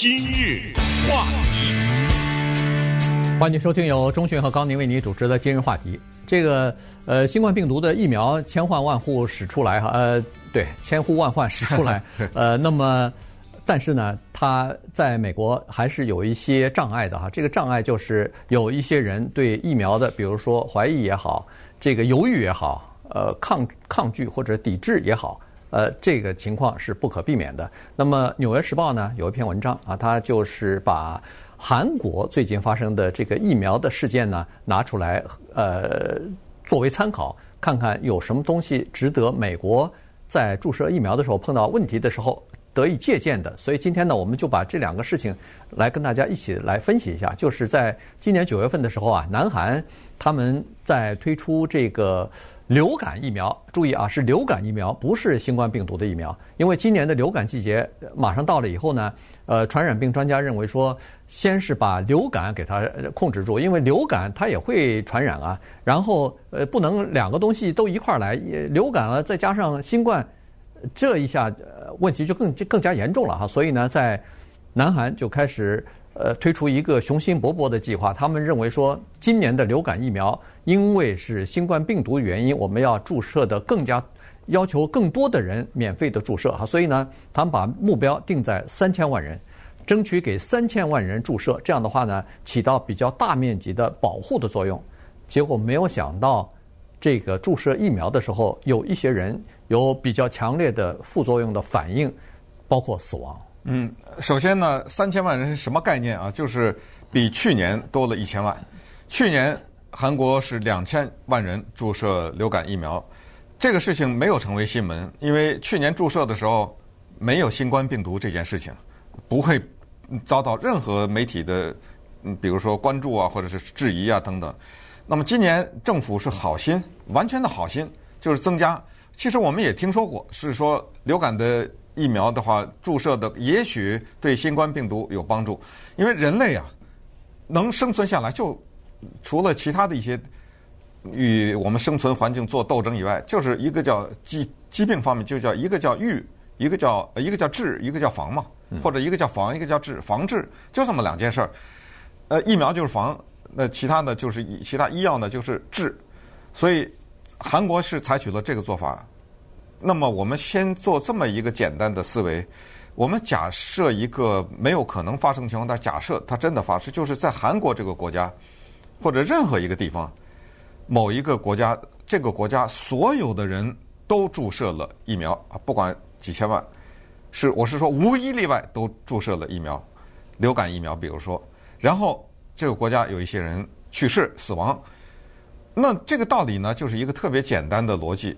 今日话题，欢迎收听由钟迅和高宁为您主持的今日话题。这个呃，新冠病毒的疫苗千换万户使出来哈，呃，对，千呼万唤使出来，呃，那么但是呢，它在美国还是有一些障碍的哈。这个障碍就是有一些人对疫苗的，比如说怀疑也好，这个犹豫也好，呃，抗抗拒或者抵制也好。呃，这个情况是不可避免的。那么，《纽约时报》呢有一篇文章啊，它就是把韩国最近发生的这个疫苗的事件呢拿出来，呃，作为参考，看看有什么东西值得美国在注射疫苗的时候碰到问题的时候得以借鉴的。所以今天呢，我们就把这两个事情来跟大家一起来分析一下。就是在今年九月份的时候啊，南韩他们在推出这个。流感疫苗，注意啊，是流感疫苗，不是新冠病毒的疫苗。因为今年的流感季节马上到了以后呢，呃，传染病专家认为说，先是把流感给它控制住，因为流感它也会传染啊。然后呃，不能两个东西都一块儿来，流感了再加上新冠，这一下呃问题就更更加严重了哈。所以呢，在南韩就开始。呃，推出一个雄心勃勃的计划。他们认为说，今年的流感疫苗，因为是新冠病毒原因，我们要注射的更加要求更多的人免费的注射哈。所以呢，他们把目标定在三千万人，争取给三千万人注射。这样的话呢，起到比较大面积的保护的作用。结果没有想到，这个注射疫苗的时候，有一些人有比较强烈的副作用的反应，包括死亡。嗯，首先呢，三千万人是什么概念啊？就是比去年多了一千万。去年韩国是两千万人注射流感疫苗，这个事情没有成为新闻，因为去年注射的时候没有新冠病毒这件事情，不会遭到任何媒体的，嗯，比如说关注啊，或者是质疑啊等等。那么今年政府是好心，完全的好心，就是增加。其实我们也听说过，是说流感的。疫苗的话，注射的也许对新冠病毒有帮助，因为人类啊能生存下来，就除了其他的一些与我们生存环境做斗争以外，就是一个叫疾疾病方面，就叫一个叫预，一个叫一个叫治，一个叫防嘛，或者一个叫防，一个叫治，防治就这么两件事儿。呃，疫苗就是防，那其他的就是其他医药呢就是治，所以韩国是采取了这个做法。那么我们先做这么一个简单的思维，我们假设一个没有可能发生的情况，但假设它真的发生，就是在韩国这个国家或者任何一个地方，某一个国家，这个国家所有的人都注射了疫苗啊，不管几千万，是我是说无一例外都注射了疫苗，流感疫苗，比如说，然后这个国家有一些人去世死亡，那这个道理呢，就是一个特别简单的逻辑，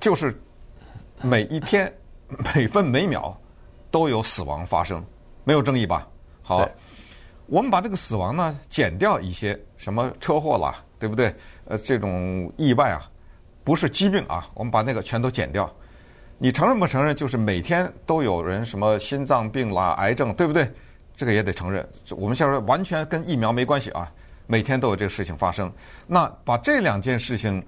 就是。每一天、每分每秒都有死亡发生，没有争议吧？好，我们把这个死亡呢减掉一些，什么车祸啦，对不对？呃，这种意外啊，不是疾病啊，我们把那个全都减掉。你承认不承认？就是每天都有人什么心脏病啦、癌症，对不对？这个也得承认。我们现在完全跟疫苗没关系啊，每天都有这个事情发生。那把这两件事情。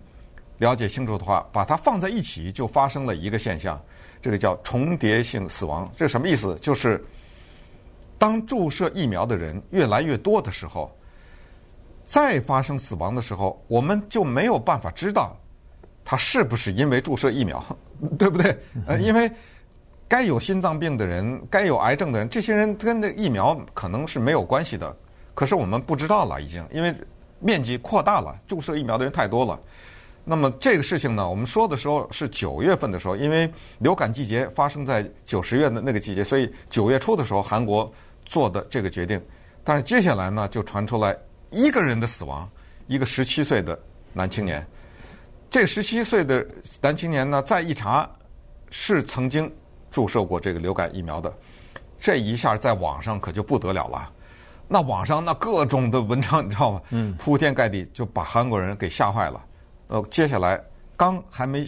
了解清楚的话，把它放在一起，就发生了一个现象，这个叫重叠性死亡。这什么意思？就是当注射疫苗的人越来越多的时候，再发生死亡的时候，我们就没有办法知道他是不是因为注射疫苗，对不对？呃，因为该有心脏病的人，该有癌症的人，这些人跟那疫苗可能是没有关系的。可是我们不知道了，已经因为面积扩大了，注射疫苗的人太多了。那么这个事情呢，我们说的时候是九月份的时候，因为流感季节发生在九十月的那个季节，所以九月初的时候韩国做的这个决定。但是接下来呢，就传出来一个人的死亡，一个十七岁的男青年。这十七岁的男青年呢，再一查是曾经注射过这个流感疫苗的，这一下在网上可就不得了了。那网上那各种的文章，你知道吗？嗯，铺天盖地，就把韩国人给吓坏了。呃，接下来刚还没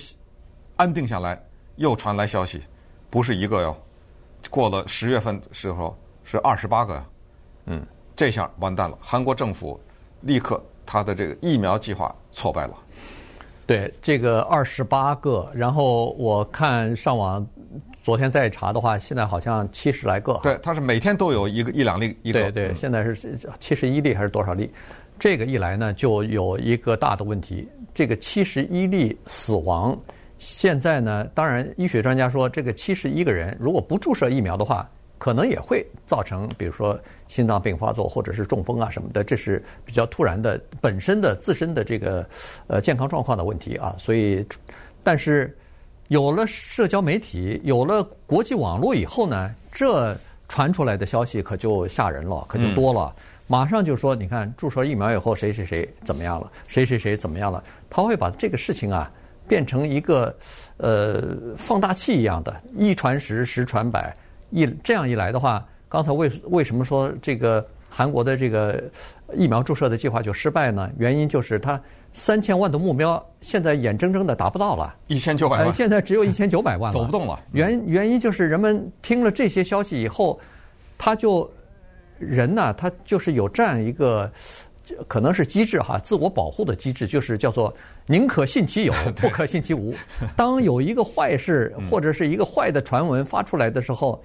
安定下来，又传来消息，不是一个哟，过了十月份的时候是二十八个呀，嗯，这下完蛋了，韩国政府立刻他的这个疫苗计划挫败了。对，这个二十八个，然后我看上网昨天再查的话，现在好像七十来个。对，它是每天都有一个一两例一个。对对，现在是七十一例还是多少例？这个一来呢，就有一个大的问题。这个七十一例死亡，现在呢，当然医学专家说，这个七十一个人如果不注射疫苗的话，可能也会造成，比如说心脏病发作或者是中风啊什么的，这是比较突然的本身的自身的这个呃健康状况的问题啊。所以，但是。有了社交媒体，有了国际网络以后呢，这传出来的消息可就吓人了，可就多了。马上就说，你看注射疫苗以后，谁谁谁怎么样了，谁谁谁怎么样了，他会把这个事情啊变成一个呃放大器一样的，一传十，十传百。一这样一来的话，刚才为为什么说这个韩国的这个疫苗注射的计划就失败呢？原因就是他。三千万的目标，现在眼睁睁的达不到了。一千九百万，现在只有一千九百万了，走不动了。原原因就是人们听了这些消息以后，他就人呢，他就是有这样一个可能是机制哈，自我保护的机制，就是叫做宁可信其有，不可信其无。当有一个坏事或者是一个坏的传闻发出来的时候，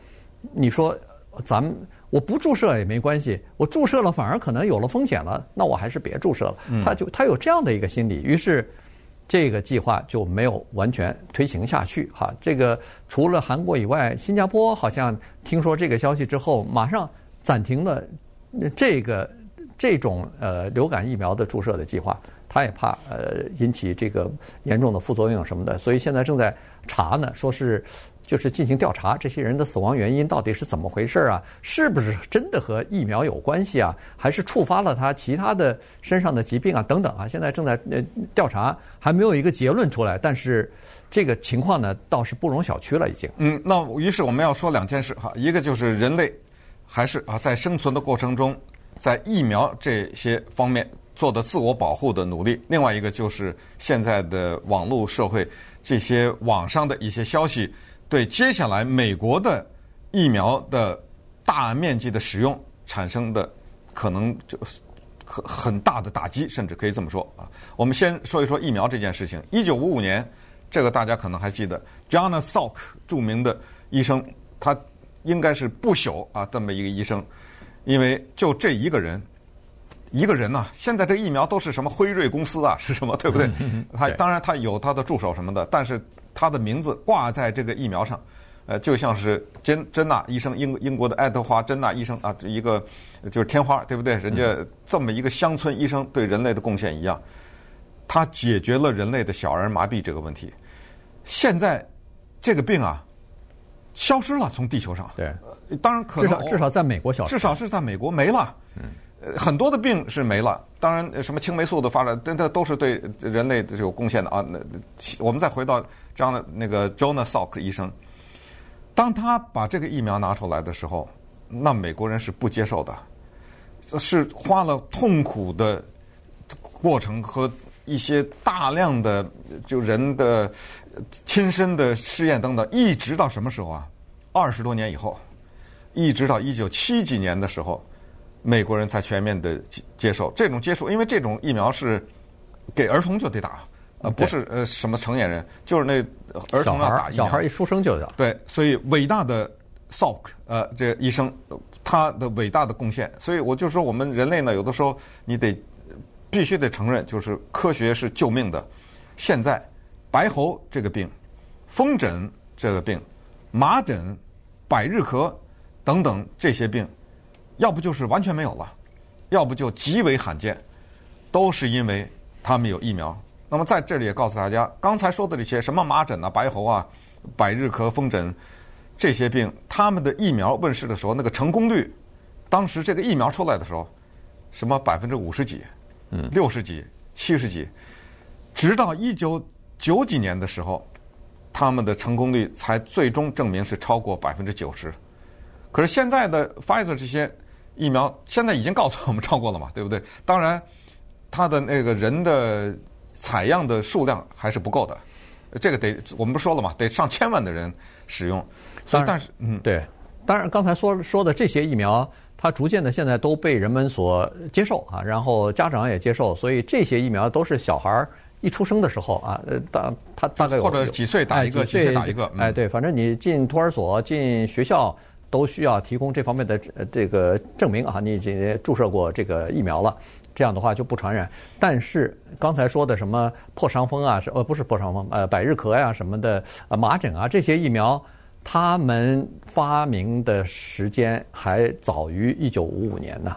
你说咱们。我不注射也没关系，我注射了反而可能有了风险了，那我还是别注射了。他就他有这样的一个心理，于是这个计划就没有完全推行下去。哈，这个除了韩国以外，新加坡好像听说这个消息之后，马上暂停了这个这种呃流感疫苗的注射的计划。他也怕呃引起这个严重的副作用什么的，所以现在正在查呢，说是。就是进行调查，这些人的死亡原因到底是怎么回事啊？是不是真的和疫苗有关系啊？还是触发了他其他的身上的疾病啊？等等啊，现在正在呃调查，还没有一个结论出来。但是这个情况呢，倒是不容小觑了，已经。嗯，那于是我们要说两件事哈，一个就是人类还是啊在生存的过程中，在疫苗这些方面做的自我保护的努力；另外一个就是现在的网络社会这些网上的一些消息。对接下来美国的疫苗的大面积的使用产生的可能就很很大的打击，甚至可以这么说啊。我们先说一说疫苗这件事情。一九五五年，这个大家可能还记得，Jonas Salk 著名的医生，他应该是不朽啊，这么一个医生，因为就这一个人，一个人呐、啊，现在这疫苗都是什么辉瑞公司啊，是什么对不对？他当然他有他的助手什么的，但是。他的名字挂在这个疫苗上，呃，就像是珍珍娜医生，英英国的爱德华珍娜医生啊，一个就是天花，对不对？人家这么一个乡村医生对人类的贡献一样，他解决了人类的小儿麻痹这个问题。现在这个病啊，消失了，从地球上。对，当然可能至少至少在美国消失，至少是在美国没了。嗯。很多的病是没了，当然什么青霉素的发展，这这都是对人类是有贡献的啊。那我们再回到这样的那个 Jonas Salk 医生，当他把这个疫苗拿出来的时候，那美国人是不接受的，是花了痛苦的过程和一些大量的就人的亲身的试验等等，一直到什么时候啊？二十多年以后，一直到一九七几年的时候。美国人才全面的接受这种接触，因为这种疫苗是给儿童就得打，呃，不是呃什么成年人，就是那儿童要打疫苗。小孩一出生就要。对，所以伟大的 Salk 呃这个医生他的伟大的贡献，所以我就说我们人类呢，有的时候你得必须得承认，就是科学是救命的。现在白喉这个病、风疹这个病、麻疹、百日咳等等这些病。要不就是完全没有了，要不就极为罕见，都是因为他们有疫苗。那么在这里也告诉大家，刚才说的这些什么麻疹啊、白喉啊、百日咳、风疹这些病，他们的疫苗问世的时候，那个成功率，当时这个疫苗出来的时候，什么百分之五十几、嗯，六十几、七十几，直到一九九几年的时候，他们的成功率才最终证明是超过百分之九十。可是现在的 Pfizer 这些。疫苗现在已经告诉我们超过了嘛，对不对？当然，它的那个人的采样的数量还是不够的，这个得我们不说了嘛，得上千万的人使用。所以，但是，嗯，对，当然刚才说说的这些疫苗，它逐渐的现在都被人们所接受啊，然后家长也接受，所以这些疫苗都是小孩儿一出生的时候啊，呃，大他大概有或者几岁打一个，几岁打一个，哎，对，反正你进托儿所、进学校都需要提供这方面的这个证明啊，你已经注射过这个疫苗了，这样的话就不传染。但是刚才说的什么破伤风啊，是呃不是破伤风，呃百日咳呀、啊、什么的，呃麻疹啊这些疫苗，他们发明的时间还早于一九五五年呢。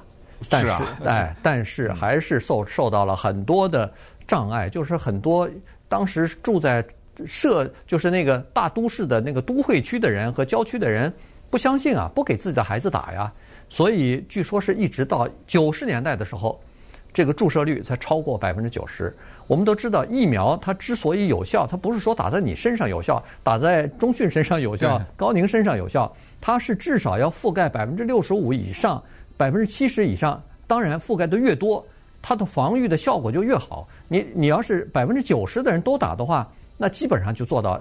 但是，是啊，哎，但是还是受受到了很多的障碍，就是很多当时住在社，就是那个大都市的那个都会区的人和郊区的人不相信啊，不给自己的孩子打呀，所以据说是一直到九十年代的时候，这个注射率才超过百分之九十。我们都知道，疫苗它之所以有效，它不是说打在你身上有效，打在中迅身上有效，高宁身上有效，它是至少要覆盖百分之六十五以上。百分之七十以上，当然覆盖的越多，它的防御的效果就越好。你你要是百分之九十的人都打的话，那基本上就做到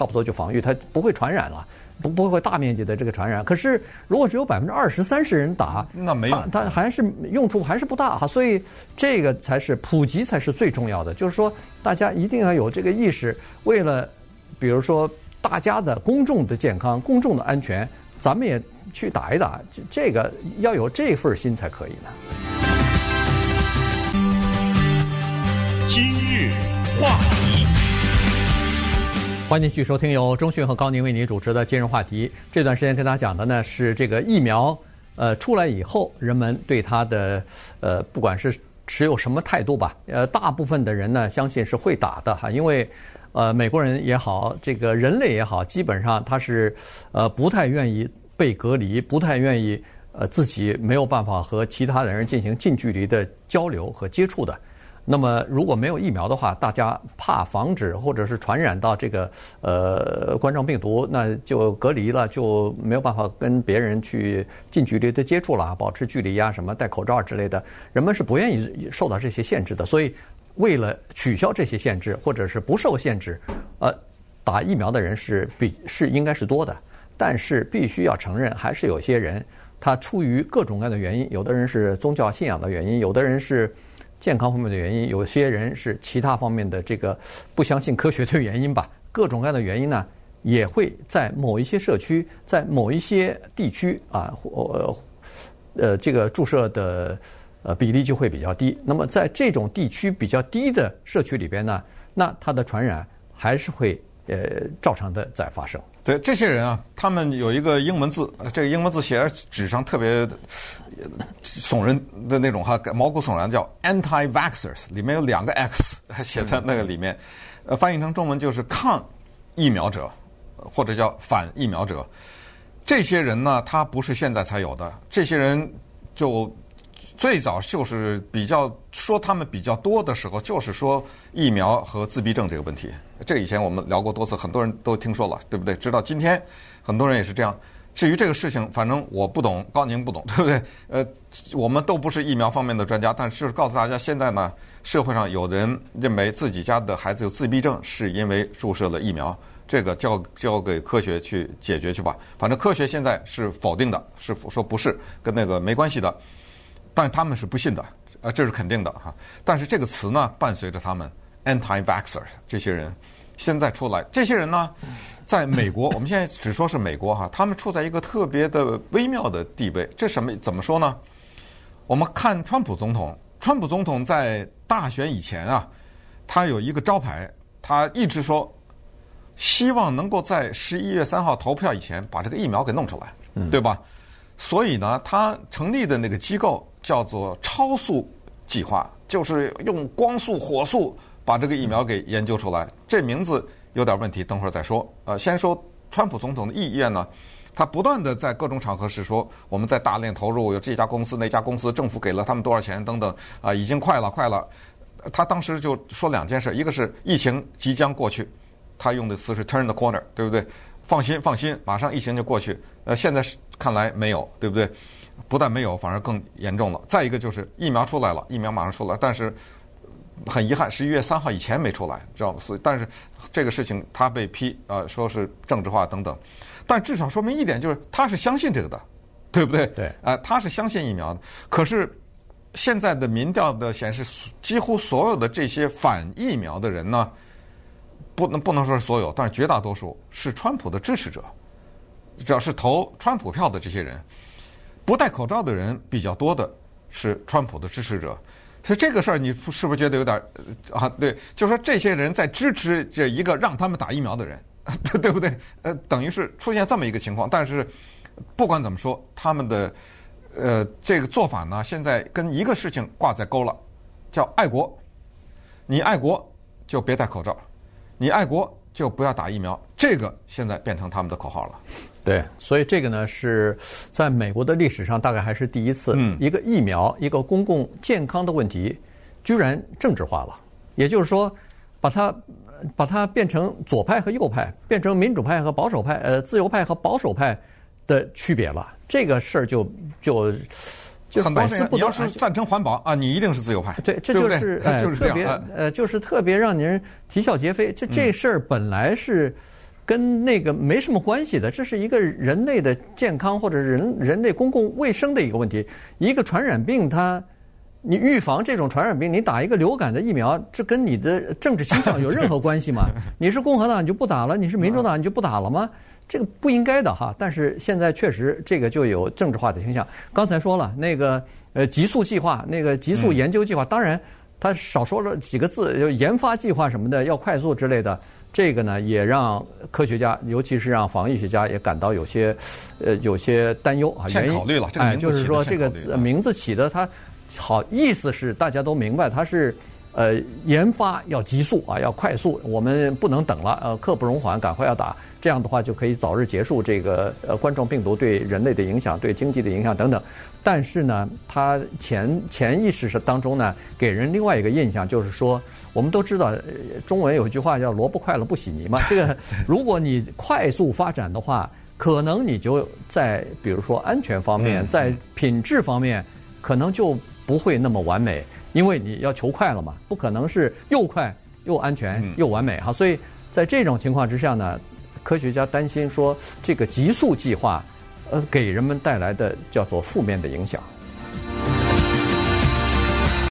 差不多就防御，它不会传染了，不不会大面积的这个传染。可是如果只有百分之二十三十人打，那没有，它还是用处还是不大哈。所以这个才是普及才是最重要的，就是说大家一定要有这个意识，为了比如说大家的公众的健康、公众的安全，咱们也。去打一打，这这个要有这份心才可以呢。今日话题，欢迎继续收听由中讯和高宁为您主持的今日话题。这段时间跟大家讲的呢是这个疫苗，呃，出来以后，人们对它的呃，不管是持有什么态度吧，呃，大部分的人呢相信是会打的哈，因为呃，美国人也好，这个人类也好，基本上他是呃不太愿意。被隔离，不太愿意，呃，自己没有办法和其他的人进行近距离的交流和接触的。那么，如果没有疫苗的话，大家怕防止或者是传染到这个呃冠状病毒，那就隔离了，就没有办法跟别人去近距离的接触了，保持距离呀，什么戴口罩之类的，人们是不愿意受到这些限制的。所以，为了取消这些限制，或者是不受限制，呃，打疫苗的人是比是应该是多的。但是必须要承认，还是有些人他出于各种各样的原因，有的人是宗教信仰的原因，有的人是健康方面的原因，有些人是其他方面的这个不相信科学的原因吧。各种各样的原因呢，也会在某一些社区，在某一些地区啊，呃呃，这个注射的呃比例就会比较低。那么在这种地区比较低的社区里边呢，那它的传染还是会呃照常的在发生。对这些人啊，他们有一个英文字，这个英文字写在纸上特别耸人的那种哈，毛骨悚然，叫 anti-vaxxers，里面有两个 x 写在那个里面，呃，翻译成中文就是抗疫苗者，或者叫反疫苗者。这些人呢，他不是现在才有的，这些人就最早就是比较说他们比较多的时候，就是说疫苗和自闭症这个问题。这个以前我们聊过多次，很多人都听说了，对不对？直到今天，很多人也是这样。至于这个事情，反正我不懂，高宁不懂，对不对？呃，我们都不是疫苗方面的专家，但是就是告诉大家，现在呢，社会上有人认为自己家的孩子有自闭症，是因为注射了疫苗，这个交交给科学去解决去吧。反正科学现在是否定的，是说不是跟那个没关系的，但他们是不信的，呃，这是肯定的哈。但是这个词呢，伴随着他们 anti-vaxxer 这些人。现在出来，这些人呢，在美国，我们现在只说是美国哈，他们处在一个特别的微妙的地位。这什么？怎么说呢？我们看川普总统，川普总统在大选以前啊，他有一个招牌，他一直说希望能够在十一月三号投票以前把这个疫苗给弄出来，对吧？所以呢，他成立的那个机构叫做超速计划，就是用光速、火速。把这个疫苗给研究出来，这名字有点问题，等会儿再说。呃，先说川普总统的意愿呢，他不断的在各种场合是说，我们在大量投入，有这家公司那家公司，政府给了他们多少钱等等，啊，已经快了快了。他当时就说两件事，一个是疫情即将过去，他用的词是 turn the corner，对不对？放心放心，马上疫情就过去。呃，现在看来没有，对不对？不但没有，反而更严重了。再一个就是疫苗出来了，疫苗马上出来，但是。很遗憾，十一月三号以前没出来，知道吗？所以，但是这个事情他被批啊、呃，说是政治化等等，但至少说明一点，就是他是相信这个的，对不对？对，啊、呃，他是相信疫苗的。可是现在的民调的显示，几乎所有的这些反疫苗的人呢，不能不能说是所有，但是绝大多数是川普的支持者，只要是投川普票的这些人，不戴口罩的人比较多的是川普的支持者。所以这个事儿，你是不是觉得有点啊？对，就说这些人在支持这一个让他们打疫苗的人，对不对？呃，等于是出现这么一个情况。但是不管怎么说，他们的呃这个做法呢，现在跟一个事情挂在钩了，叫爱国。你爱国就别戴口罩，你爱国就不要打疫苗。这个现在变成他们的口号了。对，所以这个呢是在美国的历史上大概还是第一次，一个疫苗、一个公共健康的问题，居然政治化了。也就是说，把它把它变成左派和右派，变成民主派和保守派，呃，自由派和保守派的区别了。这个事儿就就就很多人，你要是赞成环保啊，你一定是自由派。对，这就是呃 特别呃，就是特别让您啼笑皆非。这这事儿本来是。跟那个没什么关系的，这是一个人类的健康或者人人类公共卫生的一个问题。一个传染病，它你预防这种传染病，你打一个流感的疫苗，这跟你的政治倾向有任何关系吗？你是共和党你就不打了，你是民主党你就不打了吗？这个不应该的哈。但是现在确实这个就有政治化的倾向。刚才说了那个呃极速计划，那个极速研究计划，当然他少说了几个字，就研发计划什么的要快速之类的。这个呢，也让科学家，尤其是让防疫学家也感到有些，呃，有些担忧啊。先考虑了，这个哎，就是说这个名字起的，它好意思是大家都明白，它是呃研发要急速啊，要快速，我们不能等了，呃，刻不容缓，赶快要打，这样的话就可以早日结束这个呃冠状病毒对人类的影响、对经济的影响等等。但是呢，他潜潜意识是当中呢，给人另外一个印象就是说。我们都知道，中文有一句话叫“萝卜快了不洗泥”嘛。这个，如果你快速发展的话，可能你就在比如说安全方面，在品质方面，可能就不会那么完美，因为你要求快了嘛，不可能是又快又安全又完美哈。所以在这种情况之下呢，科学家担心说，这个极速计划，呃，给人们带来的叫做负面的影响。